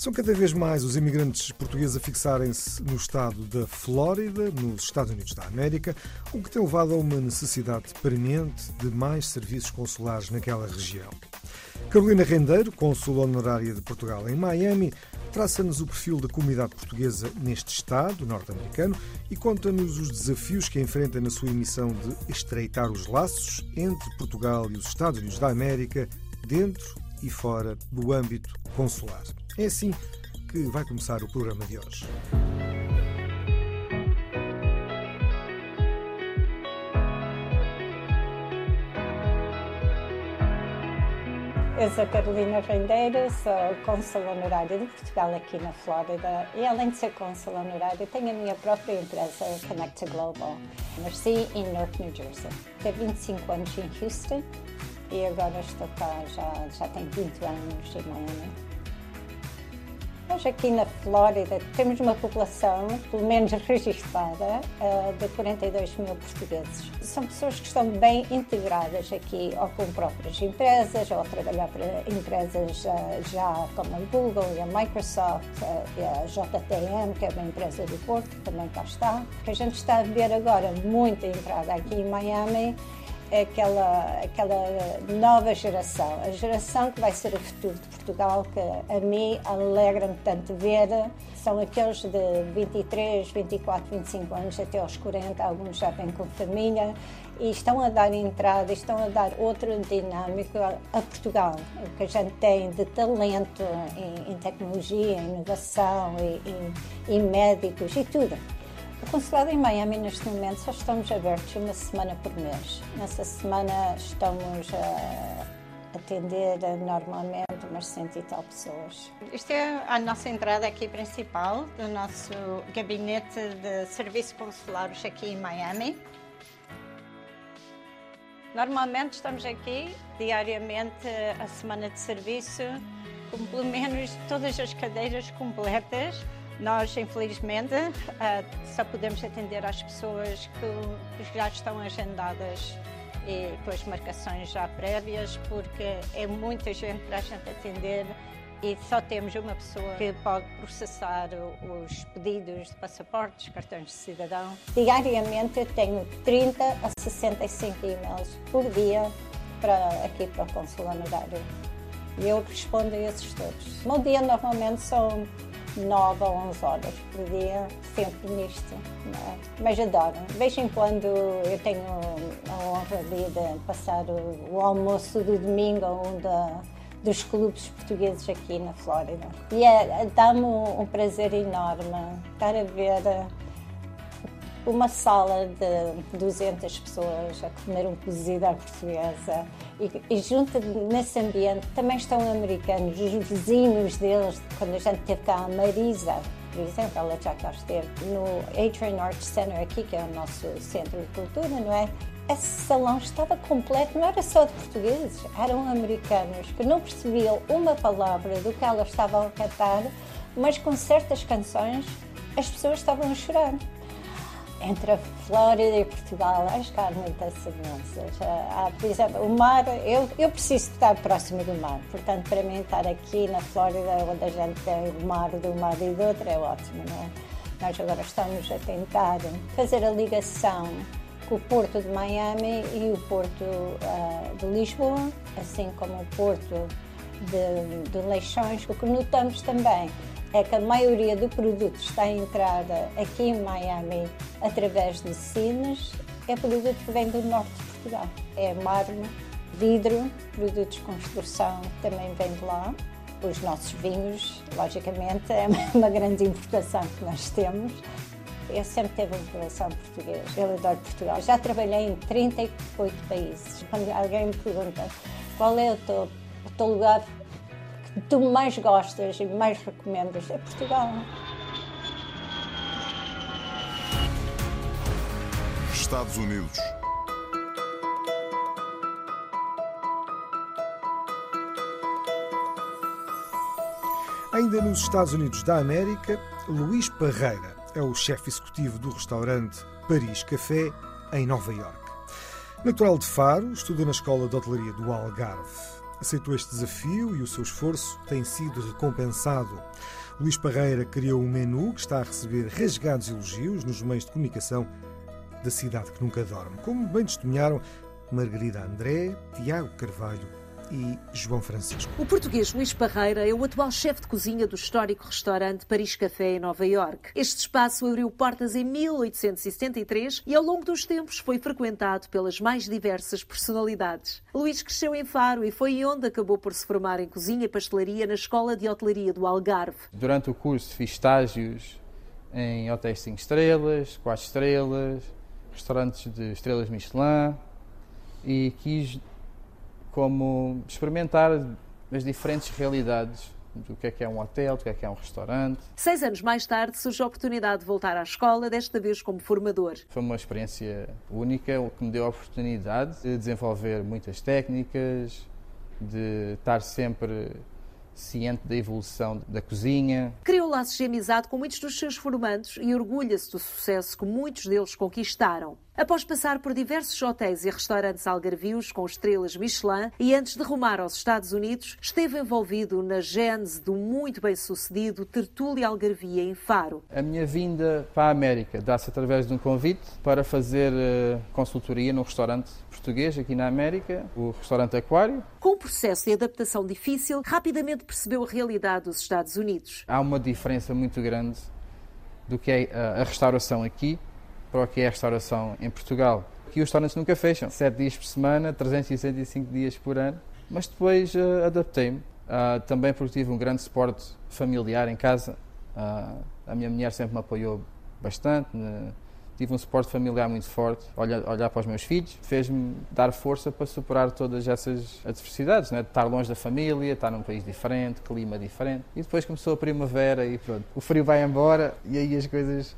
São cada vez mais os imigrantes portugueses a fixarem-se no estado da Flórida, nos Estados Unidos da América, o que tem levado a uma necessidade premente de mais serviços consulares naquela região. Carolina Rendeiro, cônsul honorária de Portugal em Miami, traça-nos o perfil da comunidade portuguesa neste Estado norte-americano e conta-nos os desafios que enfrenta na sua missão de estreitar os laços entre Portugal e os Estados Unidos da América, dentro e fora do âmbito consular. É assim que vai começar o programa de hoje. Eu sou Carolina Rendeiro, sou cônsul honorária de Portugal aqui na Flórida e além de ser cônsul honorária tenho a minha própria empresa Connect Global. Nasci em Newark, New Jersey. Tenho 25 anos em Houston e agora estou cá já, já tenho 20 anos em Miami. Nós aqui na Flórida temos uma população, pelo menos registrada, eh, de 42 mil portugueses. São pessoas que estão bem integradas aqui, ou com próprias empresas, ou a trabalhar para empresas eh, já como a Google e a Microsoft, eh, e a JTM, que é uma empresa do Porto, que também cá está. O que a gente está a ver agora, muita entrada aqui em Miami, aquela, aquela nova geração, a geração que vai ser o futuro de Portugal, que a mim alegra-me tanto ver. São aqueles de 23, 24, 25 anos até aos 40, alguns já vêm com família e estão a dar entrada, estão a dar outra dinâmica a Portugal. O que a gente tem de talento em, em tecnologia, inovação, e, em médicos e tudo. O consulado em Miami, neste momento, só estamos abertos uma semana por mês. Nessa semana estamos a atender normalmente umas cento e tal pessoas. Esta é a nossa entrada aqui principal do nosso gabinete de serviços consulares aqui em Miami. Normalmente estamos aqui diariamente a semana de serviço, com pelo menos todas as cadeiras completas nós, infelizmente, eh, só podemos atender às pessoas que já estão agendadas e com as marcações já prévias, porque é muita gente para a gente atender e só temos uma pessoa que pode processar os pedidos de passaportes, cartões de cidadão. Diariamente tenho 30 a 65 e-mails por dia para, aqui para o Consul Honorário. E eu respondo a esses todos. O meu dia normalmente são 9 a 11 horas por dia, sempre nisto. É? Mas adoro. De vez em quando eu tenho a honra de passar o, o almoço do domingo a um da, dos clubes portugueses aqui na Flórida. E é, dá-me um, prazer enorme estar a ver uma sala de 200 pessoas a comer um cozido à portuguesa e, e junto nesse ambiente também estão americanos, os vizinhos deles, quando a gente teve cá a Marisa, por exemplo, ela já cá esteve no Adrian Arts Center aqui, que é o nosso centro de cultura, não é? Esse salão estava completo, não era só de portugueses, eram americanos que não percebiam uma palavra do que elas estavam a cantar, mas com certas canções as pessoas estavam a chorar entre a Flórida e Portugal, acho que há muitas semelhanças. Por exemplo, o mar, eu, eu preciso estar próximo do mar, portanto, para mim, estar aqui na Flórida, onde a gente tem o mar de um lado e do outro, é ótimo, não é? Nós agora estamos a tentar fazer a ligação com o Porto de Miami e o Porto uh, de Lisboa, assim como o Porto de, de Leixões, que notamos também é que a maioria do produto está entrada aqui em Miami através de Sines, é produto que vem do norte de Portugal. É mármore, vidro, produtos de construção também vem de lá. Os nossos vinhos, logicamente, é uma grande importação que nós temos. Eu sempre tive um coração português, eu adoro Portugal. Já trabalhei em 38 países. Quando alguém me pergunta qual é o teu, o teu lugar que tu mais gostas e mais recomendas, é Portugal. Estados Unidos. Ainda nos Estados Unidos da América, Luís Parreira é o chefe executivo do restaurante Paris Café, em Nova Iorque. Natural de Faro, estuda na Escola de Hotelaria do Algarve. Aceitou este desafio e o seu esforço tem sido recompensado. Luís Parreira criou um menu que está a receber rasgados elogios nos meios de comunicação da cidade que nunca dorme, como bem testemunharam Margarida André, Tiago Carvalho e João Francisco. O português Luís Parreira é o atual chefe de cozinha do histórico restaurante Paris Café em Nova York. Este espaço abriu portas em 1873 e ao longo dos tempos foi frequentado pelas mais diversas personalidades. Luís cresceu em Faro e foi onde acabou por se formar em cozinha e pastelaria na Escola de Hotelaria do Algarve. Durante o curso fiz estágios em hotéis 5 estrelas, 4 estrelas, restaurantes de estrelas Michelin e quis como experimentar as diferentes realidades do que é que é um hotel, do que é que é um restaurante. Seis anos mais tarde surge a oportunidade de voltar à escola, desta vez como formador. Foi uma experiência única, o que me deu a oportunidade de desenvolver muitas técnicas, de estar sempre ciente da evolução da cozinha. Criou laços de amizade com muitos dos seus formandos e orgulha-se do sucesso que muitos deles conquistaram. Após passar por diversos hotéis e restaurantes algarvios com estrelas Michelin e antes de rumar aos Estados Unidos, esteve envolvido na gênese do muito bem-sucedido Tertúlia Algarvia em Faro. A minha vinda para a América dá-se através de um convite para fazer uh, consultoria num restaurante português aqui na América, o restaurante Aquário. Com um processo de adaptação difícil, rapidamente percebeu a realidade dos Estados Unidos. Há uma diferença muito grande do que é a restauração aqui para o que é a restauração em Portugal. Aqui os restaurantes nunca fecham, 7 dias por semana, 365 dias por ano, mas depois uh, adaptei-me. Uh, também porque tive um grande suporte familiar em casa. Uh, a minha mulher sempre me apoiou bastante. Né? Tive um suporte familiar muito forte. Olhar, olhar para os meus filhos fez-me dar força para superar todas essas adversidades, né? estar longe da família, estar num país diferente, clima diferente. E depois começou a primavera e pronto, o frio vai embora e aí as coisas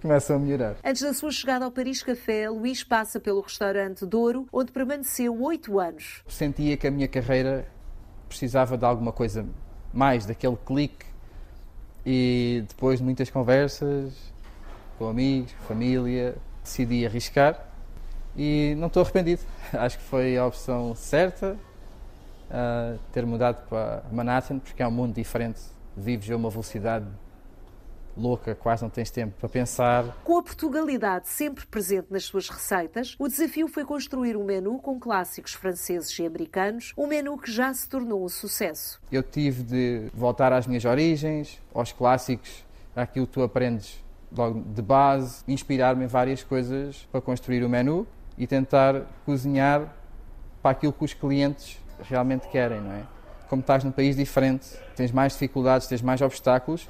começam a melhorar. Antes da sua chegada ao Paris Café, Luís passa pelo restaurante Douro, onde permaneceu oito anos. Sentia que a minha carreira precisava de alguma coisa mais, daquele clique. E depois de muitas conversas com amigos, família, decidi arriscar e não estou arrependido. Acho que foi a opção certa uh, ter mudado para Manhattan, porque é um mundo diferente. Vives a uma velocidade louca, quase não tens tempo para pensar. Com a Portugalidade sempre presente nas suas receitas, o desafio foi construir um menu com clássicos franceses e americanos, um menu que já se tornou um sucesso. Eu tive de voltar às minhas origens, aos clássicos, àquilo que tu aprendes logo de base, inspirar-me em várias coisas para construir o menu e tentar cozinhar para aquilo que os clientes realmente querem, não é? Como estás num país diferente, tens mais dificuldades, tens mais obstáculos,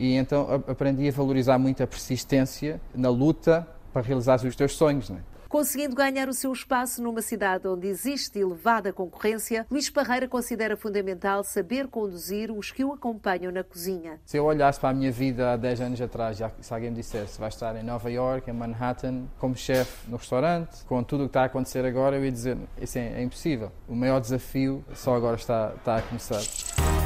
e então aprendi a valorizar muito a persistência na luta para realizar os teus sonhos. Não é? Conseguindo ganhar o seu espaço numa cidade onde existe elevada concorrência, Luís Parreira considera fundamental saber conduzir os que o acompanham na cozinha. Se eu olhasse para a minha vida há 10 anos atrás, se alguém me dissesse vai estar em Nova York, em Manhattan, como chefe no restaurante, com tudo o que está a acontecer agora, eu ia dizer isso é, é impossível. O maior desafio só agora está, está a começar.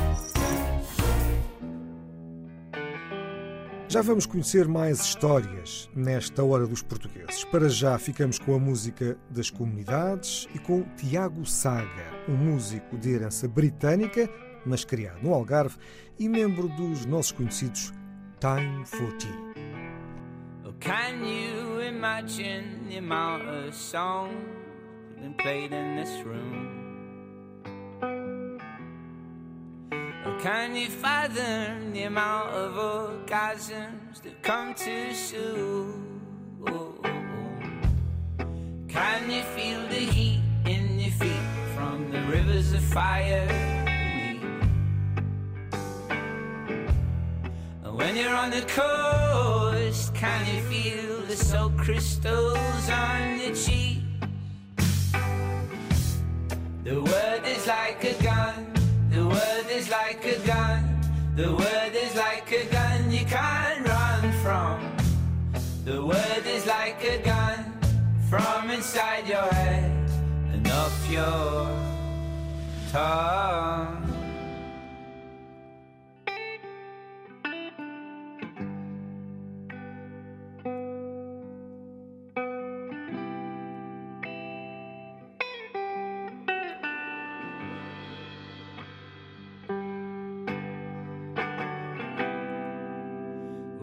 Já vamos conhecer mais histórias nesta Hora dos Portugueses. Para já ficamos com a música das comunidades e com Tiago Saga, um músico de herança britânica, mas criado no Algarve e membro dos nossos conhecidos Time for Tea. Can you imagine the amount of been played in this room? Can you fathom the amount of orgasms that come too soon? Can you feel the heat in your feet from the rivers of fire? When you're on the coast, can you feel the salt crystals on your cheek? The word is like a gun the word is like a gun. The word is like a gun you can't run from. The word is like a gun. from inside your head and off your tongue.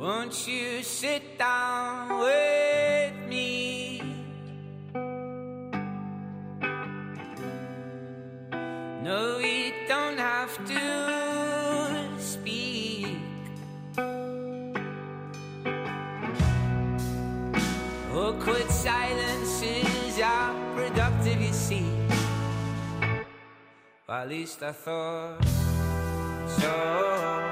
Won't you sit down with me? No, we don't have to speak. Awkward silences are productive, you see. Or at least I thought so.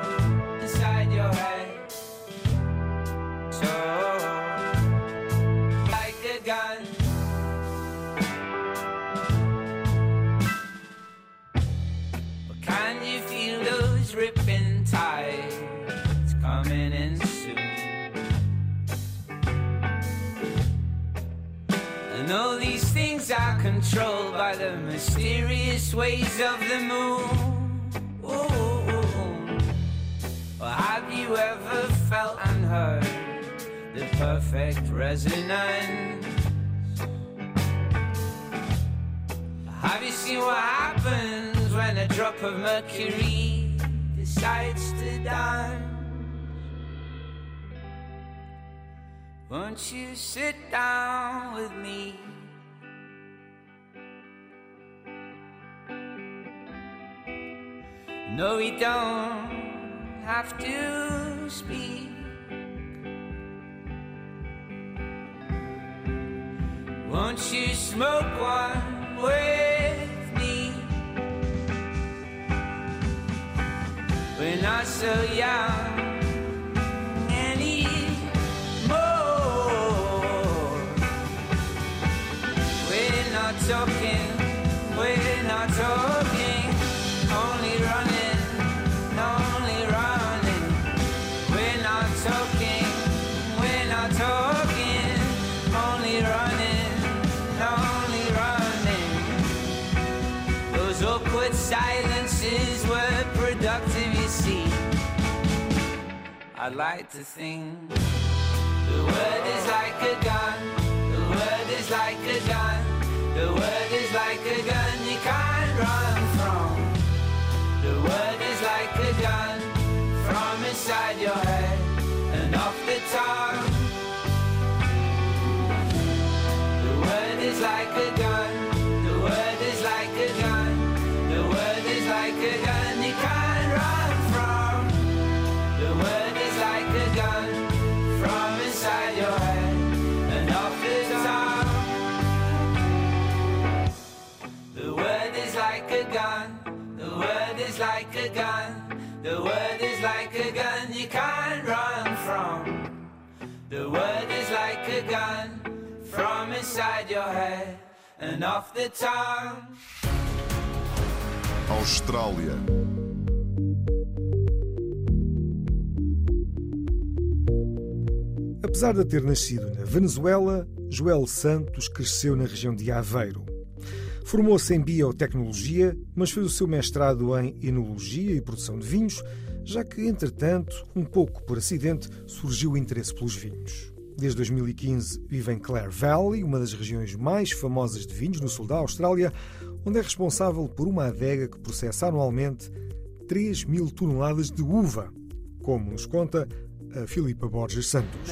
Controlled by the mysterious ways of the moon. Or have you ever felt and heard the perfect resonance? Have you seen what happens when a drop of mercury decides to dance? Won't you sit down with me? No, we don't have to speak. Won't you smoke one with me? We're not so young silences were productive, you see. I'd like to think the word is like a gun, the word is like a gun, the word is like a gun you can't run from. The word is like a gun from inside your head and off the tongue. The word is like a gun, a gun, the word is like a gun you can't run from. The word is like a gun from inside your head and off the tongue. Austrália. Apesar de ter nascido na Venezuela, Joel Santos cresceu na região de Aveiro. Formou-se em biotecnologia, mas fez o seu mestrado em enologia e produção de vinhos, já que, entretanto, um pouco por acidente, surgiu o interesse pelos vinhos. Desde 2015 vive em Clare Valley, uma das regiões mais famosas de vinhos no sul da Austrália, onde é responsável por uma adega que processa anualmente 3 mil toneladas de uva, como nos conta a Filipa Borges Santos.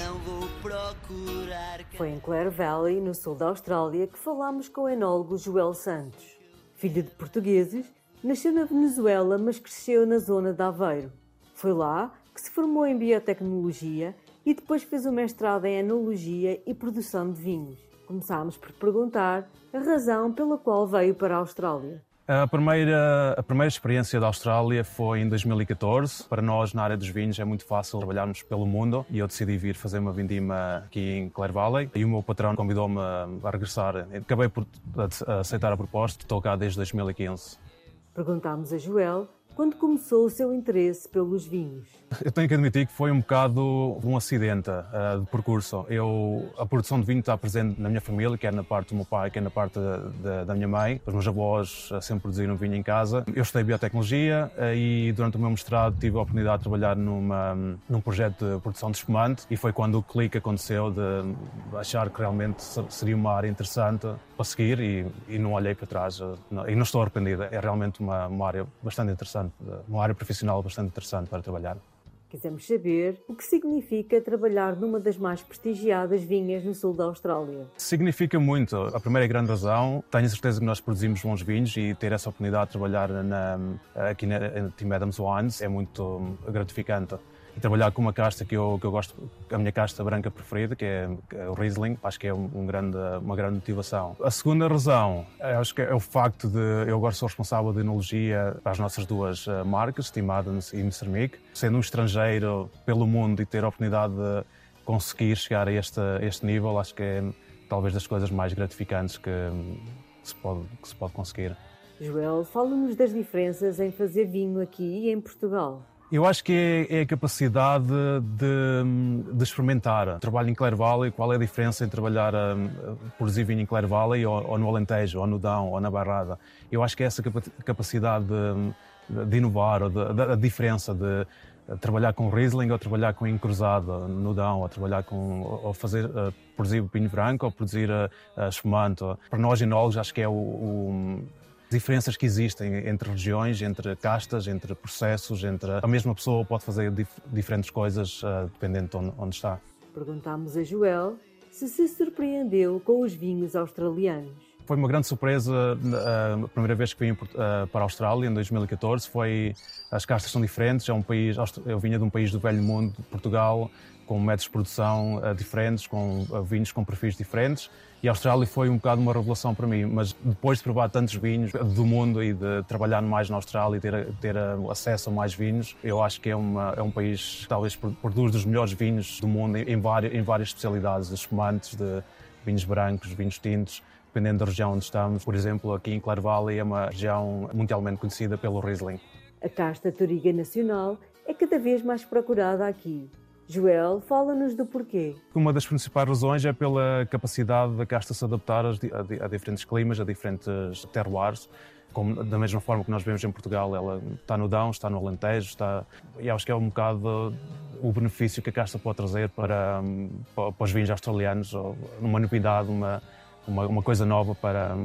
Foi em Clare Valley, no sul da Austrália, que falámos com o enólogo Joel Santos. Filho de portugueses, nasceu na Venezuela, mas cresceu na zona de Aveiro. Foi lá que se formou em biotecnologia e depois fez o mestrado em enologia e produção de vinhos. Começámos por perguntar a razão pela qual veio para a Austrália. A primeira, a primeira experiência da Austrália foi em 2014. Para nós, na área dos vinhos, é muito fácil trabalharmos pelo mundo e eu decidi vir fazer uma vindima aqui em Clare Valley. E o meu patrão convidou-me a regressar. Acabei por aceitar a proposta. Estou cá desde 2015. Perguntámos a Joel quando começou o seu interesse pelos vinhos. Eu tenho que admitir que foi um bocado um acidente uh, de percurso. Eu, a produção de vinho está presente na minha família, quer na parte do meu pai, quer na parte da, da minha mãe. Os meus avós uh, sempre produziram vinho em casa. Eu estudei biotecnologia uh, e durante o meu mestrado tive a oportunidade de trabalhar numa, num projeto de produção de espumante e foi quando o clique aconteceu de achar que realmente seria uma área interessante para seguir e, e não olhei para trás. e não estou arrependido. É realmente uma, uma área bastante interessante, uma área profissional bastante interessante para trabalhar. Quisemos saber o que significa trabalhar numa das mais prestigiadas vinhas no sul da Austrália. Significa muito. A primeira grande razão, tenho certeza que nós produzimos bons vinhos e ter essa oportunidade de trabalhar na, aqui na Team Adams Wines é muito gratificante e trabalhar com uma casta que eu, que eu gosto, a minha casta branca preferida, que é, é o Riesling, acho que é um, grande, uma grande motivação. A segunda razão, acho que é o facto de eu agora sou responsável de enologia para as nossas duas eh, marcas, Steam Adams e. Mick. Sendo um estrangeiro pelo mundo e ter a oportunidade de conseguir chegar a este, este nível, acho que é talvez das coisas mais gratificantes que, que, se, pode, que se pode conseguir. Joel, fala-nos das diferenças em fazer vinho aqui e em Portugal. Eu acho que é, é a capacidade de, de, experimentar. Trabalho em Clare Valley, qual é a diferença em trabalhar, um, produzir vinho em Clare Valley ou, ou, no Alentejo, ou no Dão, ou na Barrada? Eu acho que é essa capacidade de, de inovar, a diferença de trabalhar com Riesling ou trabalhar com encruzado no Dão, ou trabalhar com, ou fazer, uh, produzir vinho branco ou produzir uh, espumante. Para nós enólogos acho que é o, o diferenças que existem entre regiões, entre castas, entre processos, entre a mesma pessoa pode fazer dif diferentes coisas uh, dependendo de onde, onde está. Perguntámos a Joel se se surpreendeu com os vinhos australianos. Foi uma grande surpresa uh, a primeira vez que vim uh, para a Austrália, em 2014. Foi, as castas são diferentes, é um país, eu vinha de um país do velho mundo, Portugal, com métodos de produção uh, diferentes, com uh, vinhos com perfis diferentes. E a Austrália foi um bocado uma revelação para mim, mas depois de provar tantos vinhos do mundo e de trabalhar mais na Austrália e ter, ter uh, acesso a mais vinhos, eu acho que é, uma, é um país que talvez produz dos melhores vinhos do mundo em, várias, em várias especialidades, de espumantes, de vinhos brancos, vinhos tintos, dependendo da região onde estamos. Por exemplo, aqui em Clare Valley é uma região mundialmente conhecida pelo Riesling. A casta Toriga Nacional é cada vez mais procurada aqui. Joel, fala-nos do porquê. Uma das principais razões é pela capacidade da casta se adaptar a, diferentes climas, a diferentes terroirs. Como, da mesma forma que nós vemos em Portugal, ela está no Dão, está no Alentejo, está, e acho que é um bocado o benefício que a casta pode trazer para, para, para os vinhos australianos, uma novidade, uma, uma, uma coisa nova para,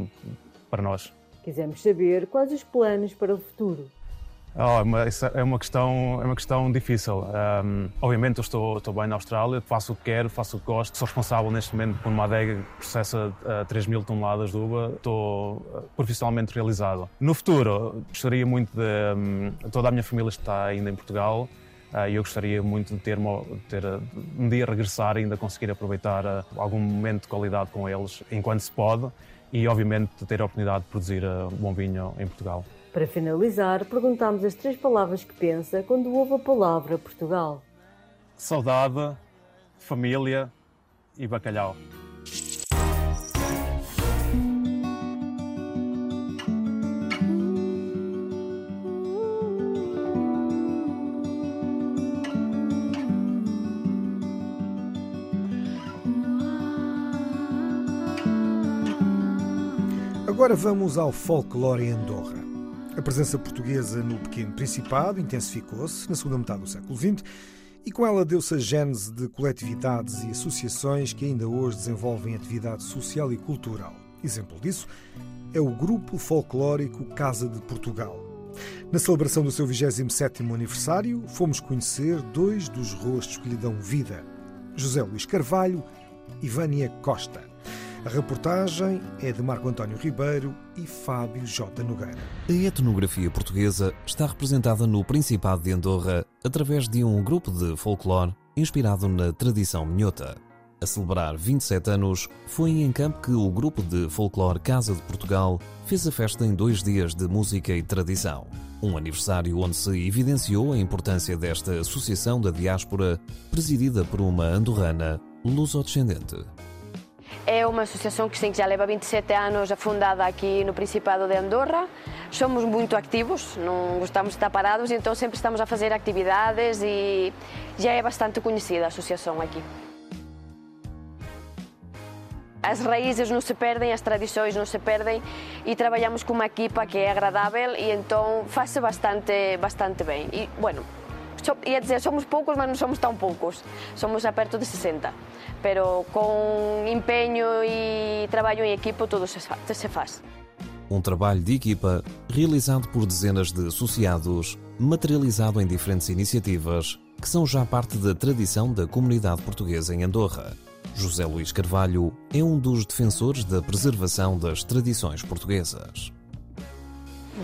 para nós. Quisemos saber quais os planos para o futuro. Oh, mas é uma questão, é uma questão difícil. Um, obviamente eu estou, estou bem na Austrália, faço o que quero, faço o que gosto. Sou responsável neste momento por uma adega que processa uh, 3 mil toneladas de uva. Estou uh, profissionalmente realizado. No futuro, gostaria muito de... Um, toda a minha família está ainda em Portugal uh, e eu gostaria muito de ter, ter uh, um dia regressar e ainda conseguir aproveitar uh, algum momento de qualidade com eles enquanto se pode e obviamente ter a oportunidade de produzir bom vinho em Portugal. Para finalizar, perguntamos as três palavras que pensa quando ouve a palavra Portugal. Saudade, família e bacalhau. Agora vamos ao folclore em Andorra. A presença portuguesa no pequeno Principado intensificou-se na segunda metade do século XX e com ela deu-se a gênese de coletividades e associações que ainda hoje desenvolvem atividade social e cultural. Exemplo disso é o Grupo Folclórico Casa de Portugal. Na celebração do seu 27º aniversário, fomos conhecer dois dos rostos que lhe dão vida, José Luís Carvalho e Vânia Costa. A reportagem é de Marco António Ribeiro e Fábio J. Nogueira. A etnografia portuguesa está representada no Principado de Andorra através de um grupo de folclore inspirado na tradição minhota. A celebrar 27 anos, foi em campo que o grupo de folclore Casa de Portugal fez a festa em dois dias de música e tradição. Um aniversário onde se evidenciou a importância desta associação da diáspora, presidida por uma andorrana luso-descendente. É uma associação que, que já leva 27 anos fundada aqui no Principado de Andorra. Somos muito ativos, não gostamos de estar parados, então sempre estamos a fazer atividades e já é bastante conhecida a associação aqui. As raízes não se perdem, as tradições não se perdem e trabalhamos com uma equipa que é agradável e então faz-se bastante, bastante bem. E, bueno, so, ia dizer, somos poucos, mas não somos tão poucos. Somos a perto de 60. Pero com empenho e trabalho em equipa tudo se faz. Um trabalho de equipa realizado por dezenas de associados, materializado em diferentes iniciativas que são já parte da tradição da comunidade portuguesa em Andorra. José Luís Carvalho é um dos defensores da preservação das tradições portuguesas.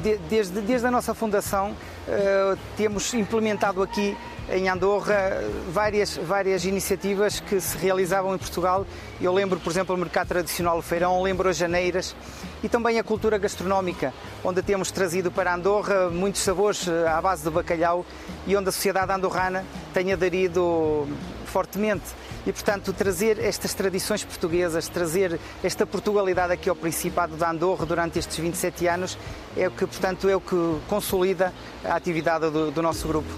De- desde, desde a nossa fundação, eh, temos implementado aqui em Andorra várias, várias iniciativas que se realizavam em Portugal. Eu lembro, por exemplo, o mercado tradicional feirão, lembro as janeiras e também a cultura gastronómica, onde temos trazido para Andorra muitos sabores eh, à base de bacalhau e onde a sociedade andorrana tem aderido fortemente. E, portanto, trazer estas tradições portuguesas, trazer esta Portugalidade aqui ao Principado de Andorra durante estes 27 anos, é o que, portanto, é o que consolida a atividade do, do nosso grupo.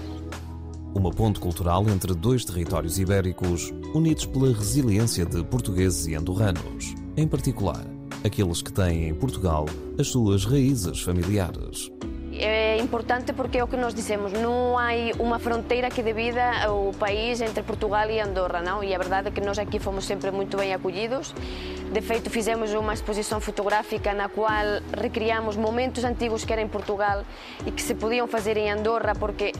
Uma ponte cultural entre dois territórios ibéricos, unidos pela resiliência de portugueses e andorranos, em particular, aqueles que têm em Portugal as suas raízes familiares. É importante porque é o que nós dizemos, não há uma fronteira que divida o país entre Portugal e Andorra, não? E a verdade é que nós aqui fomos sempre muito bem acolhidos. De feito, fizemos uma exposição fotográfica na qual recriamos momentos antigos que eram em Portugal e que se podiam fazer em Andorra, porque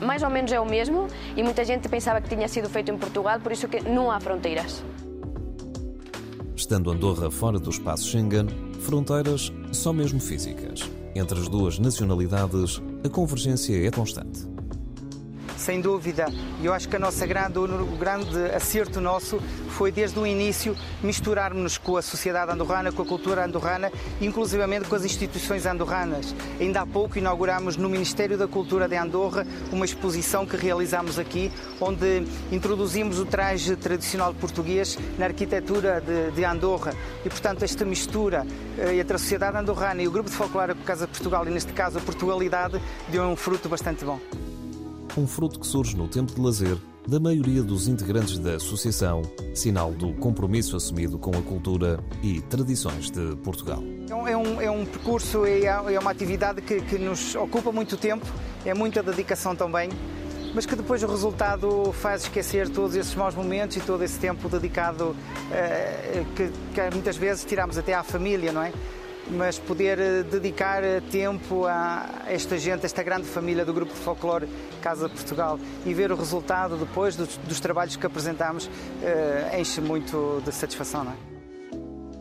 mais ou menos é o mesmo e muita gente pensava que tinha sido feito em Portugal, por isso que não há fronteiras. Estando Andorra fora do espaço Schengen, fronteiras só mesmo físicas. Entre as duas nacionalidades, a convergência é constante. Sem dúvida, e eu acho que a nossa grande, o grande acerto nosso foi desde o início misturarmos-nos com a sociedade andorrana, com a cultura andorrana, inclusivamente com as instituições andorranas. Ainda há pouco inaugurámos no Ministério da Cultura de Andorra uma exposição que realizámos aqui, onde introduzimos o traje tradicional português na arquitetura de, de Andorra. E, portanto, esta mistura eh, entre a sociedade andorrana e o grupo de folclore Casa Portugal, e neste caso a Portugalidade, deu um fruto bastante bom. Um fruto que surge no tempo de lazer da maioria dos integrantes da associação, sinal do compromisso assumido com a cultura e tradições de Portugal. É um, é um, é percurso é é uma atividade que, que nos ocupa muito tempo, é muita dedicação também, mas que depois o resultado faz esquecer todos esses maus momentos e todo esse tempo dedicado eh, que, que muitas vezes tiramos até à família, não é? Mas poder eh, dedicar eh, tempo a esta gente, esta grande família do grupo de folclore Casa Portugal e ver o resultado depois dos, dos trabalhos que apresentamos eh, enche muito de satisfação, não é?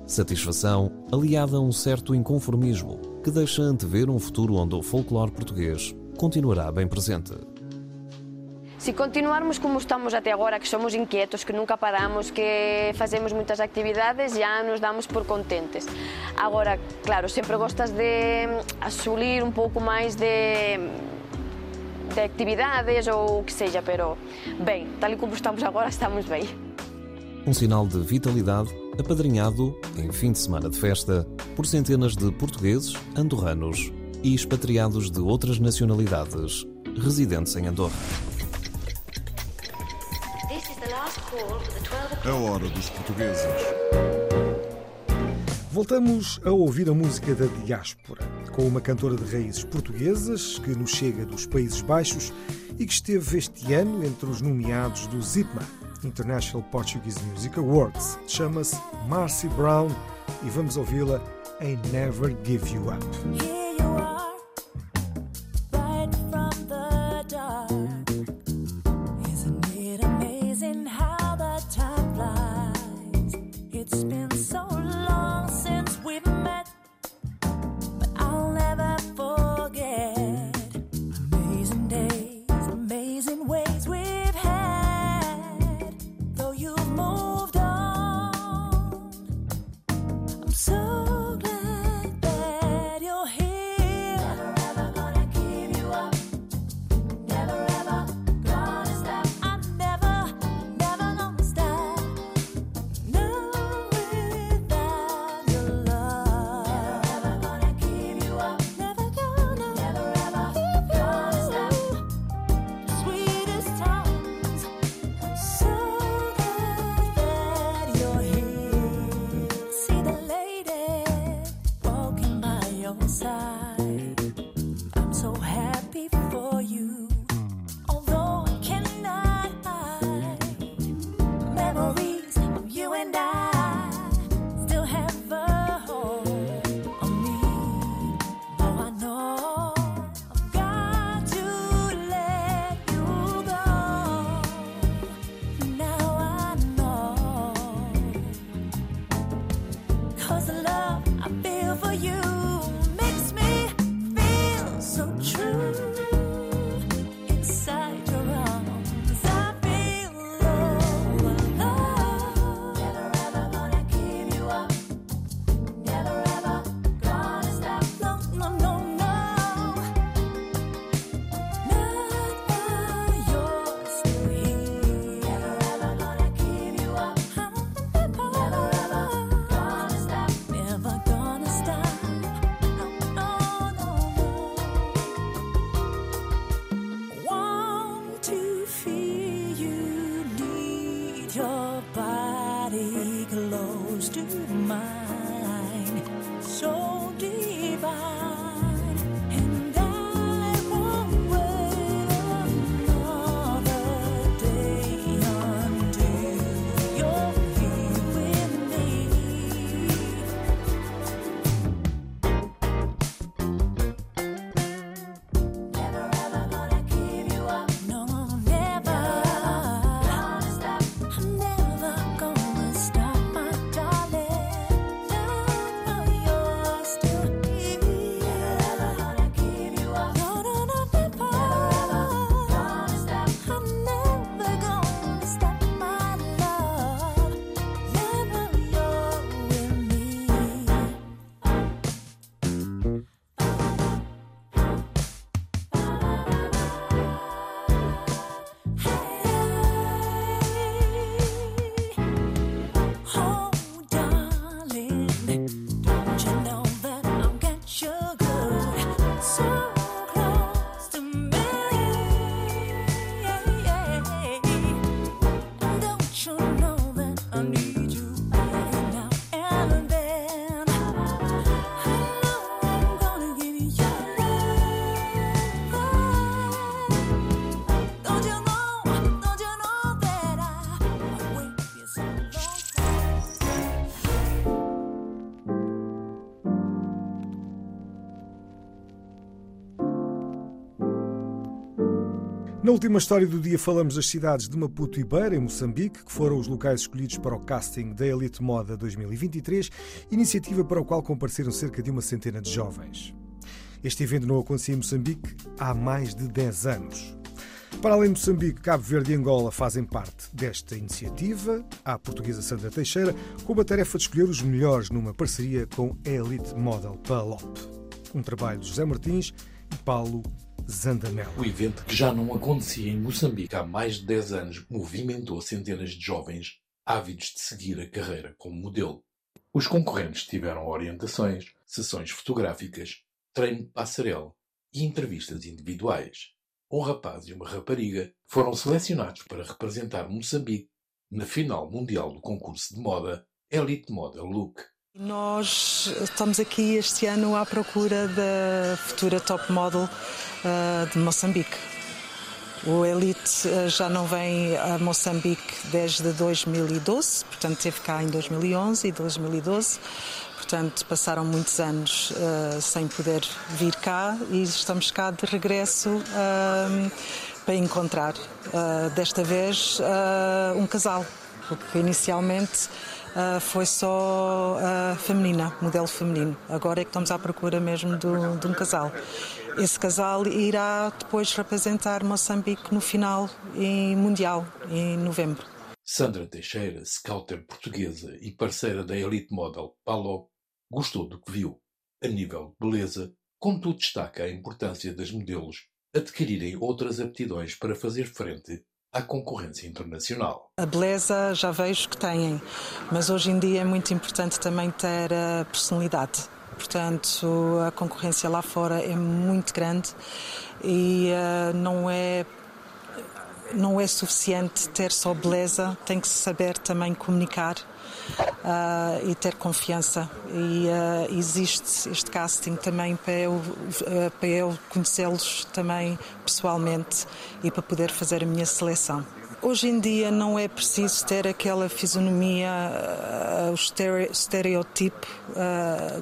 Satisfação aliada a um certo inconformismo que deixa antever um futuro onde o folclore português continuará bem presente. Se continuarmos como estamos até agora, que somos inquietos, que nunca paramos, que fazemos muitas atividades, já nos damos por contentes. Agora, claro, sempre gostas de assolir um pouco mais de, de atividades ou o que seja, pero bem, tal e como estamos agora, estamos bem. Um sinal de vitalidade apadrinhado, em fim de semana de festa, por centenas de portugueses, andorranos e expatriados de outras nacionalidades residentes em Andorra. A hora dos portugueses. Voltamos a ouvir a música da diáspora, com uma cantora de raízes portuguesas que nos chega dos Países Baixos e que esteve este ano entre os nomeados do ZIPMA, International Portuguese Music Awards. Chama-se Marcy Brown e vamos ouvi-la em Never Give You Up. Na última história do dia falamos das cidades de Maputo e Beira, em Moçambique, que foram os locais escolhidos para o casting da Elite Moda 2023, iniciativa para o qual compareceram cerca de uma centena de jovens. Este evento não acontecia em Moçambique há mais de 10 anos. Para além de Moçambique, Cabo Verde e Angola fazem parte desta iniciativa. A portuguesa Sandra Teixeira, com a tarefa de escolher os melhores numa parceria com a Elite Model Palop. Um trabalho de José Martins e Paulo Zandanel. O evento, que já não acontecia em Moçambique há mais de 10 anos, movimentou centenas de jovens ávidos de seguir a carreira como modelo. Os concorrentes tiveram orientações, sessões fotográficas, treino de passarela e entrevistas individuais. Um rapaz e uma rapariga foram selecionados para representar Moçambique na final mundial do concurso de moda Elite Model Look. Nós estamos aqui este ano à procura da futura top model eh, de Moçambique. O Elite eh, já não vem a Moçambique desde 2012, portanto teve cá em 2011 e 2012. Portanto, passaram muitos anos eh, sem poder vir cá e estamos cá de regresso eh, para encontrar, desta vez, um casal, porque inicialmente ah, foi só ah, feminina, modelo feminino. Agora é que estamos à procura mesmo do- de um casal. Esse casal irá depois representar Moçambique no final em mundial, em novembro. Sandra Teixeira, scouter portuguesa e parceira da Elite Model Palop, gostou do que viu. A nível de beleza, contudo destaca a importância das modelos adquirirem outras aptidões para fazer frente à concorrência internacional. A beleza já vejo que têm, mas hoje em dia é muito importante também ter a personalidade. Portanto, a concorrência lá fora é muito grande e eh, não é não é suficiente ter só beleza, tem que saber também comunicar ah, e ter confiança. E ah, existe este casting também para eu, para eu conhecê-los também pessoalmente e para poder fazer a minha seleção. Hoje em dia não é preciso ter aquela fisionomia, o estere- estereotipo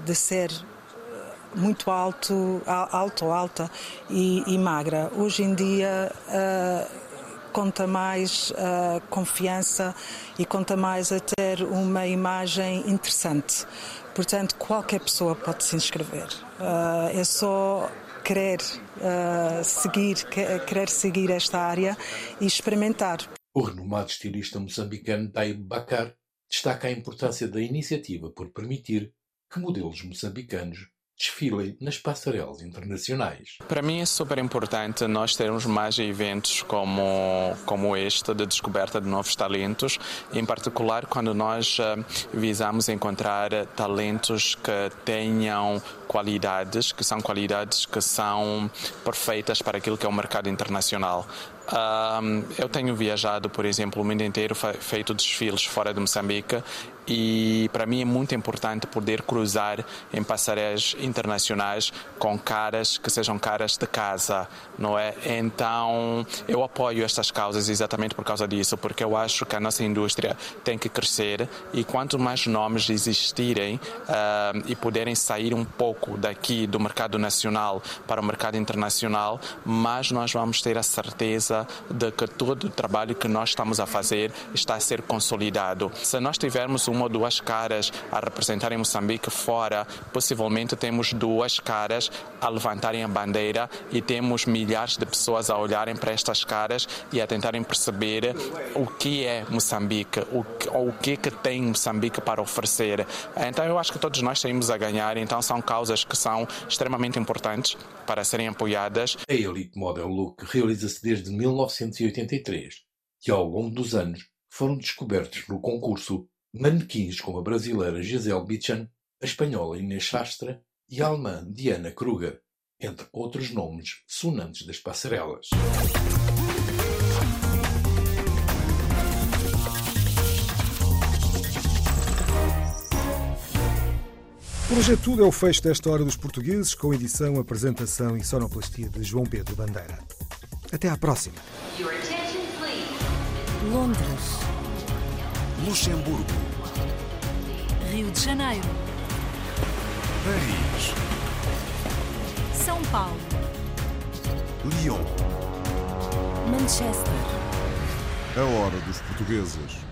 de ser muito alto, al- alto ou alta e, e magra. Hoje em dia, ah, conta mais a confiança e conta mais a ter uma imagem interessante. Portanto, qualquer pessoa pode se inscrever. Ah, é só querer ah, seguir, que- querer seguir esta área e experimentar. O renomado estilista moçambicano Taib Bakar destaca a importância da iniciativa por permitir que modelos moçambicanos desfilem nas passarelas internacionais. Para mim é super importante nós termos mais eventos como, como este de descoberta de novos talentos, em particular quando nós eh, visamos encontrar eh, talentos que tenham qualidades, que são qualidades que são perfeitas para aquilo que é o mercado internacional. Eu tenho viajado, por exemplo, o mundo inteiro, fe- feito desfiles fora de Moçambique e para mim é muito importante poder cruzar em passarelas internacionais com caras que sejam caras de casa, não é? Então eu apoio estas causas exatamente por causa disso, porque eu acho que a nossa indústria tem que crescer e quanto mais nomes existirem e puderem sair um pouco daqui do mercado nacional para o mercado internacional, mais nós vamos ter a certeza de que todo o trabalho que nós estamos a fazer está a ser consolidado. Se nós tivermos uma ou duas caras a representarem Moçambique fora, possivelmente temos duas caras a levantarem a bandeira e temos milhares de pessoas a olharem para estas caras e a tentarem perceber o que é Moçambique, o que, ou o que que tem Moçambique para oferecer. Então eu acho que todos nós saímos a ganhar, então são causas que são extremamente importantes para serem apoiadas. A Elite Model Look realiza-se desde 1983 e ao longo dos anos foram descobertos no concurso manequins como a brasileira Gisele Bündchen, a espanhola Inês Sastre e a alemã Diana Kruger, entre outros nomes sonantes das passarelas. Por hoje é tudo, é o fecho desta Hora dos Portugueses, com edição, apresentação e sonoplastia de João Pedro Bandeira. Até à próxima. Londres, Luxemburgo, Rio de Janeiro, Paris, São Paulo, Lyon. Manchester, A hora dos portugueses.